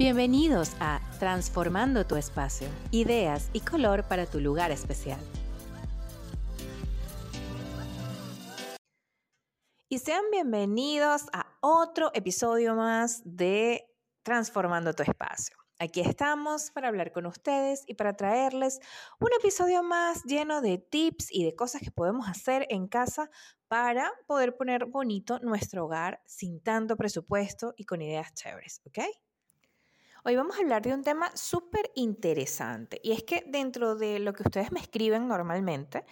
Bienvenidos a Transformando tu espacio, ideas y color para tu lugar especial. Y sean bienvenidos a otro episodio más de Transformando tu espacio. Aquí estamos para hablar con ustedes y para traerles un episodio más lleno de tips y de cosas que podemos hacer en casa para poder poner bonito nuestro hogar sin tanto presupuesto y con ideas chéveres, ¿ok? Hoy vamos a hablar de un tema súper interesante y es que dentro de lo que ustedes me escriben normalmente,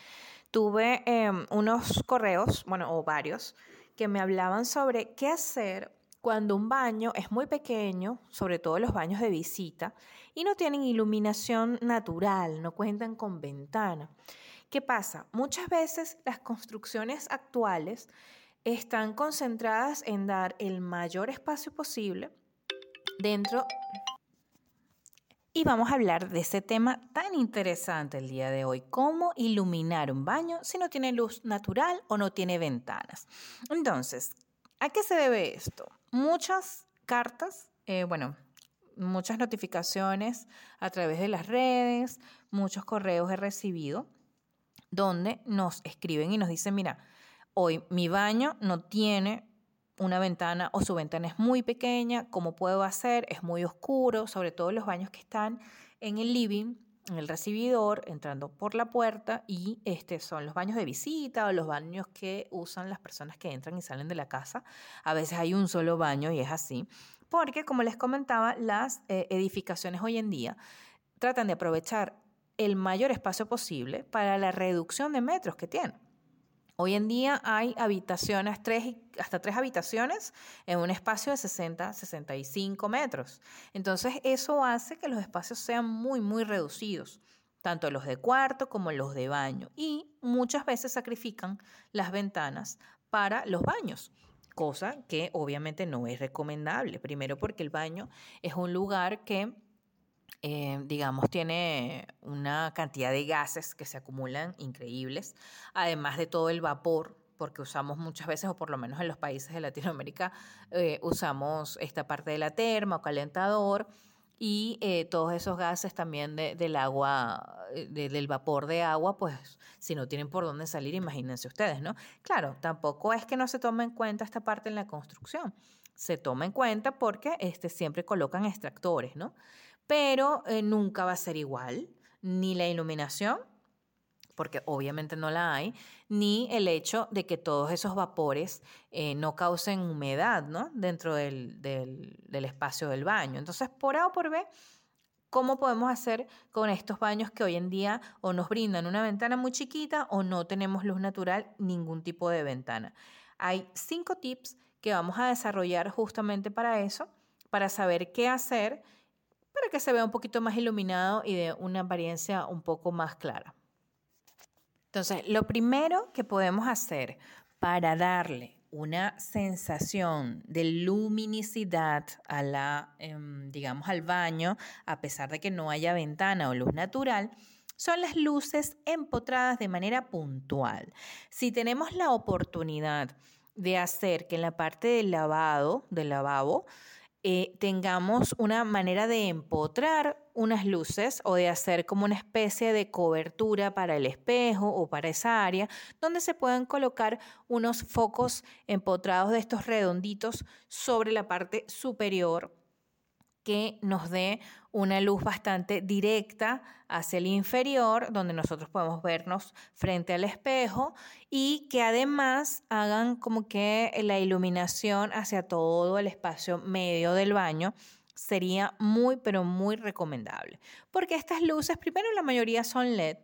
tuve em, unos correos, bueno, o varios, que me hablaban sobre qué hacer cuando un baño es muy pequeño, sobre todo los baños de visita, y no tienen iluminación natural, no cuentan con ventana. ¿Qué pasa? Muchas veces las construcciones actuales están concentradas en dar el mayor espacio posible dentro y vamos a hablar de ese tema tan interesante el día de hoy, cómo iluminar un baño si no tiene luz natural o no tiene ventanas. Entonces, ¿a qué se debe esto? Muchas cartas, eh, bueno, muchas notificaciones a través de las redes, muchos correos he recibido donde nos escriben y nos dicen, mira, hoy mi baño no tiene una ventana o su ventana es muy pequeña, ¿cómo puedo hacer? Es muy oscuro, sobre todo los baños que están en el living, en el recibidor, entrando por la puerta y este son los baños de visita o los baños que usan las personas que entran y salen de la casa. A veces hay un solo baño y es así, porque como les comentaba, las eh, edificaciones hoy en día tratan de aprovechar el mayor espacio posible para la reducción de metros que tienen. Hoy en día hay habitaciones, tres, hasta tres habitaciones en un espacio de 60, 65 metros. Entonces eso hace que los espacios sean muy, muy reducidos, tanto los de cuarto como los de baño. Y muchas veces sacrifican las ventanas para los baños cosa que obviamente no es recomendable. Primero porque el baño es un lugar que eh, digamos, tiene una cantidad de gases que se acumulan increíbles, además de todo el vapor, porque usamos muchas veces, o por lo menos en los países de Latinoamérica, eh, usamos esta parte de la terma o calentador y eh, todos esos gases también del agua, del vapor de agua, pues si no tienen por dónde salir, imagínense ustedes, ¿no? Claro, tampoco es que no se tome en cuenta esta parte en la construcción, se toma en cuenta porque este, siempre colocan extractores, ¿no? Pero eh, nunca va a ser igual, ni la iluminación, porque obviamente no la hay, ni el hecho de que todos esos vapores eh, no causen humedad ¿no? dentro del, del, espacio del baño. Entonces, por A o por B, ¿Cómo podemos hacer con estos baños que hoy en día o nos brindan una ventana muy chiquita o no tenemos luz natural, ningún tipo de ventana? Hay cinco tips que vamos a desarrollar justamente para eso, para saber qué hacer que se vea un poquito más iluminado y de una apariencia un poco más clara. Entonces, lo primero que podemos hacer para darle una sensación de luminicidad a la, em, digamos, al baño, a pesar de que no haya ventana o luz natural, son las luces empotradas de manera puntual. Si tenemos la oportunidad de hacer que en la parte del lavado, del lavabo, eh, tengamos una manera de empotrar unas luces o de hacer como una especie de cobertura para el espejo o para esa área donde se puedan colocar unos focos empotrados de estos redonditos sobre la parte superior que nos dé una luz bastante directa hacia el inferior, donde nosotros podemos vernos frente al espejo y que además hagan como que la iluminación hacia todo el espacio medio del baño sería muy, pero muy recomendable. Porque estas luces, primero la mayoría son LED.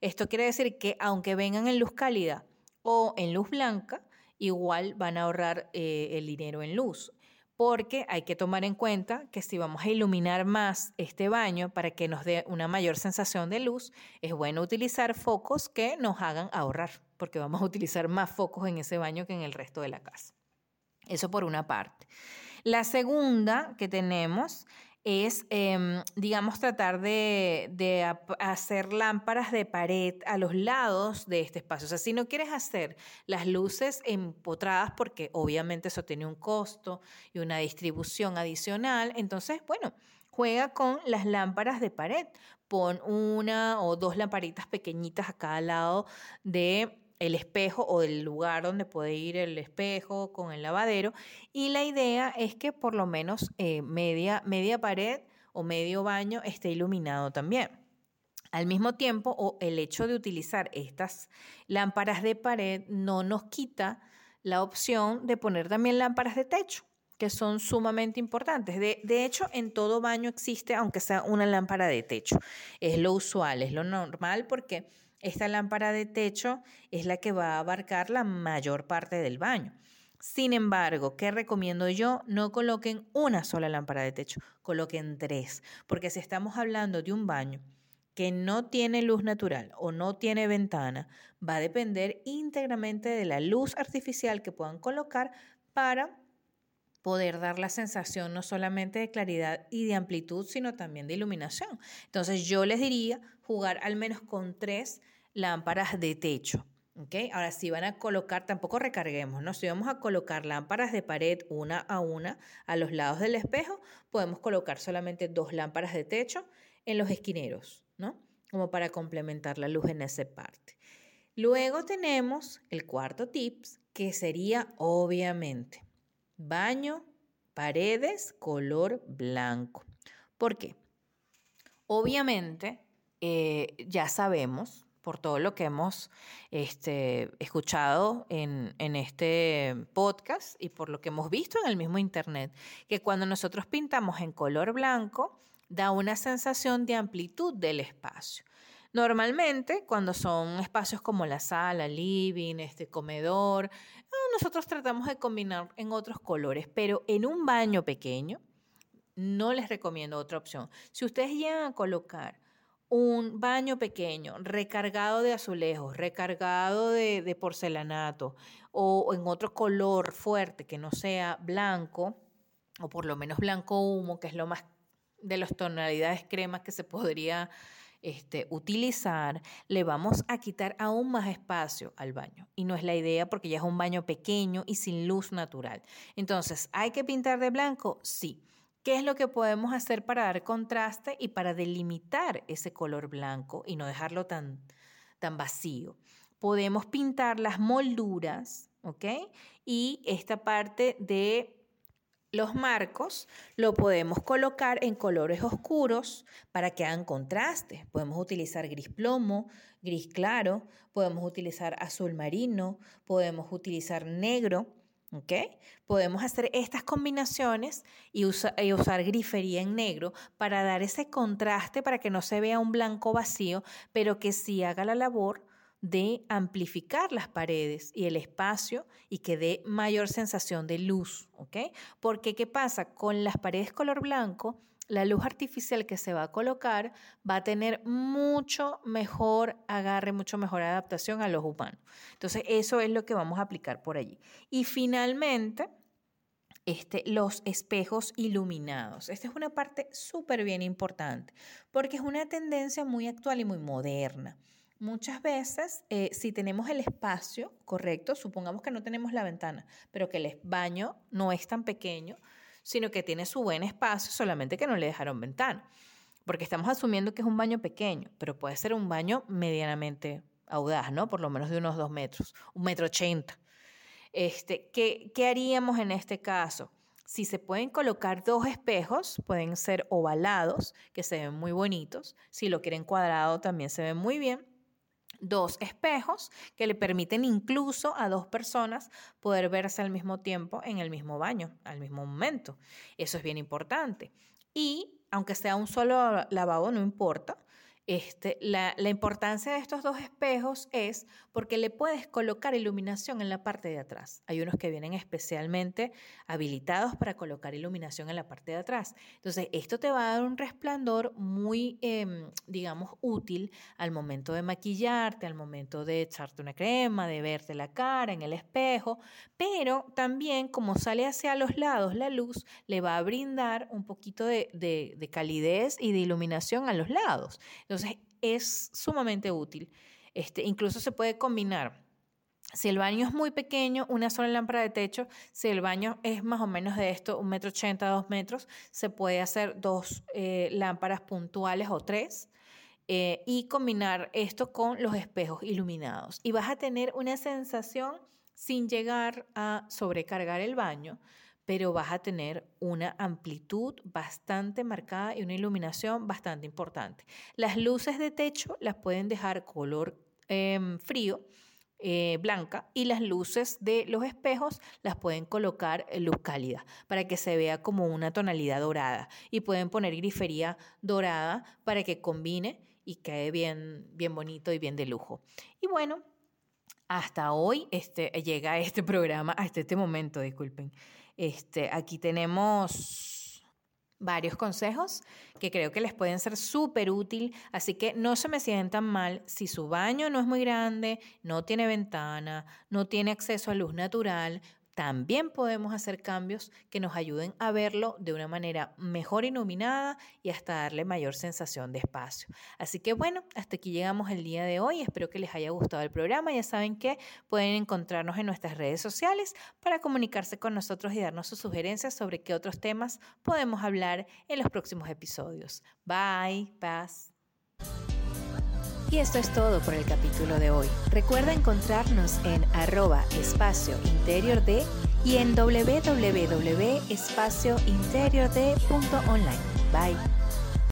Esto quiere decir que aunque vengan en luz cálida o en luz blanca, igual van a ahorrar eh, el dinero en luz porque hay que tomar en cuenta que si vamos a iluminar más este baño para que nos dé una mayor sensación de luz, es bueno utilizar focos que nos hagan ahorrar, porque vamos a utilizar más focos en ese baño que en el resto de la casa. Eso por una parte. La segunda que tenemos es, em, digamos, tratar de, hacer lámparas de pared a los lados de este espacio. O sea, si no quieres hacer las luces empotradas, porque obviamente eso tiene un costo y una distribución adicional, entonces, bueno, juega con las lámparas de pared. Pon una o dos lamparitas pequeñitas a cada lado de el espejo o del lugar donde puede ir el espejo con el lavadero. Y la idea es que por lo menos eh, media, media pared o medio baño esté iluminado también. Al mismo tiempo, o el hecho de utilizar estas lámparas de pared no nos quita la opción de poner también lámparas de techo que son sumamente importantes. De, de, hecho, en todo baño existe, aunque sea una lámpara de techo. Es lo usual, es lo normal porque esta lámpara de techo es la que va a abarcar la mayor parte del baño. Sin embargo, ¿qué recomiendo yo? No coloquen una sola lámpara de techo, coloquen tres, porque si estamos hablando de un baño que no tiene luz natural o no tiene ventana, va a depender íntegramente de la luz artificial que puedan colocar para poder dar la sensación no solamente de claridad y de amplitud, sino también de iluminación. Entonces yo les diría jugar al menos con tres lámparas de techo. ¿okay? Ahora, si van a colocar, tampoco recarguemos, ¿no? Si vamos a colocar lámparas de pared una a una a los lados del espejo, podemos colocar solamente dos lámparas de techo en los esquineros, ¿no? Como para complementar la luz en esa parte. Luego tenemos el cuarto tips, que sería obviamente Baño, paredes, color blanco. ¿Por qué? Obviamente, eh, ya sabemos, por todo lo que hemos este, escuchado en, en, este podcast y por lo que hemos visto en el mismo Internet, que cuando nosotros pintamos en color blanco, da una sensación de amplitud del espacio. Normalmente, cuando son espacios como la sala, living, este comedor, ah, nosotros tratamos de combinar en otros colores, pero en un baño pequeño no les recomiendo otra opción. Si ustedes llegan a colocar un baño pequeño, recargado de azulejos, recargado de, porcelanato o, en otro color fuerte que no sea blanco, o por lo menos blanco humo, que es lo más de las tonalidades cremas que se podría este, utilizar, le vamos a quitar aún más espacio al baño. Y no es la idea porque ya es un baño pequeño y sin luz natural. Entonces, ¿hay que pintar de blanco? Sí. ¿Qué es lo que podemos hacer para dar contraste y para delimitar ese color blanco y no dejarlo tan, tan vacío? Podemos pintar las molduras, ¿ok? Y esta parte de los marcos lo podemos colocar en colores oscuros para que hagan contraste. Podemos utilizar gris plomo, gris claro, podemos utilizar azul marino, podemos utilizar negro. ¿ok? Podemos hacer estas combinaciones y, y, usar grifería en negro para dar ese contraste para que no se vea un blanco vacío, pero que sí haga la labor de amplificar las paredes y el espacio y que dé mayor sensación de luz, ¿ok? Porque ¿qué pasa? Con las paredes color blanco, la luz artificial que se va a colocar va a tener mucho mejor agarre, mucho mejor adaptación a los humanos. Entonces, eso es lo que vamos a aplicar por allí. Y finalmente, este, los espejos iluminados. Esta es una parte súper bien importante porque es una tendencia muy actual y muy moderna. Muchas veces, eh, si tenemos el espacio correcto, supongamos que no tenemos la ventana, pero que el baño no es tan pequeño, sino que tiene su buen espacio, solamente que no le dejaron ventana. Porque estamos asumiendo que es un baño pequeño, pero puede ser un baño medianamente audaz, ¿no? Por lo menos de unos dos metros, un metro ochenta. Este, ¿qué, ¿Qué haríamos en este caso? Si se pueden colocar dos espejos, pueden ser ovalados, que se ven muy bonitos. Si lo quieren cuadrado, también se ven muy bien dos espejos que le permiten incluso a dos personas poder verse al mismo tiempo en el mismo baño, al mismo momento. Eso es bien importante. Y aunque sea un solo lavabo, no importa. Este, la, importancia de estos dos espejos es porque le puedes colocar iluminación en la parte de atrás. Hay unos que vienen especialmente habilitados para colocar iluminación en la parte de atrás. Entonces, esto te va a dar un resplandor muy, eh, digamos, útil al momento de maquillarte, al momento de echarte una crema, de verte la cara en el espejo, pero también como sale hacia los lados la luz, le va a brindar un poquito de, de, de calidez y de iluminación a los lados. Entonces es sumamente útil. Este, incluso se puede combinar. Si el baño es muy pequeño, una sola lámpara de techo. Si el baño es más o menos de esto, un metro ochenta, dos metros, se puede hacer dos eh, lámparas puntuales o tres. Eh, y combinar esto con los espejos iluminados. Y vas a tener una sensación sin llegar a sobrecargar el baño, pero vas a tener una amplitud bastante marcada y una iluminación bastante importante. Las luces de techo las pueden dejar color em, frío, eh, blanca, y las luces de los espejos las pueden colocar luz cálida para que se vea como una tonalidad dorada. Y pueden poner grifería dorada para que combine y quede bien, bien bonito y bien de lujo. Y bueno, hasta hoy este, llega este programa, hasta este momento, disculpen. Este, aquí tenemos varios consejos que creo que les pueden ser súper útil, así que no se me sientan mal si su baño no es muy grande, no tiene ventana, no tiene acceso a luz natural, también podemos hacer cambios que nos ayuden a verlo de una manera mejor iluminada y hasta darle mayor sensación de espacio. Así que bueno, hasta aquí llegamos el día de hoy. Espero que les haya gustado el programa. Ya saben que pueden encontrarnos en nuestras redes sociales para comunicarse con nosotros y darnos sus sugerencias sobre qué otros temas podemos hablar en los próximos episodios. Bye, paz. Y esto es todo por el capítulo de hoy. Recuerda encontrarnos en arroba y en www.espaciointeriorde.online. Bye.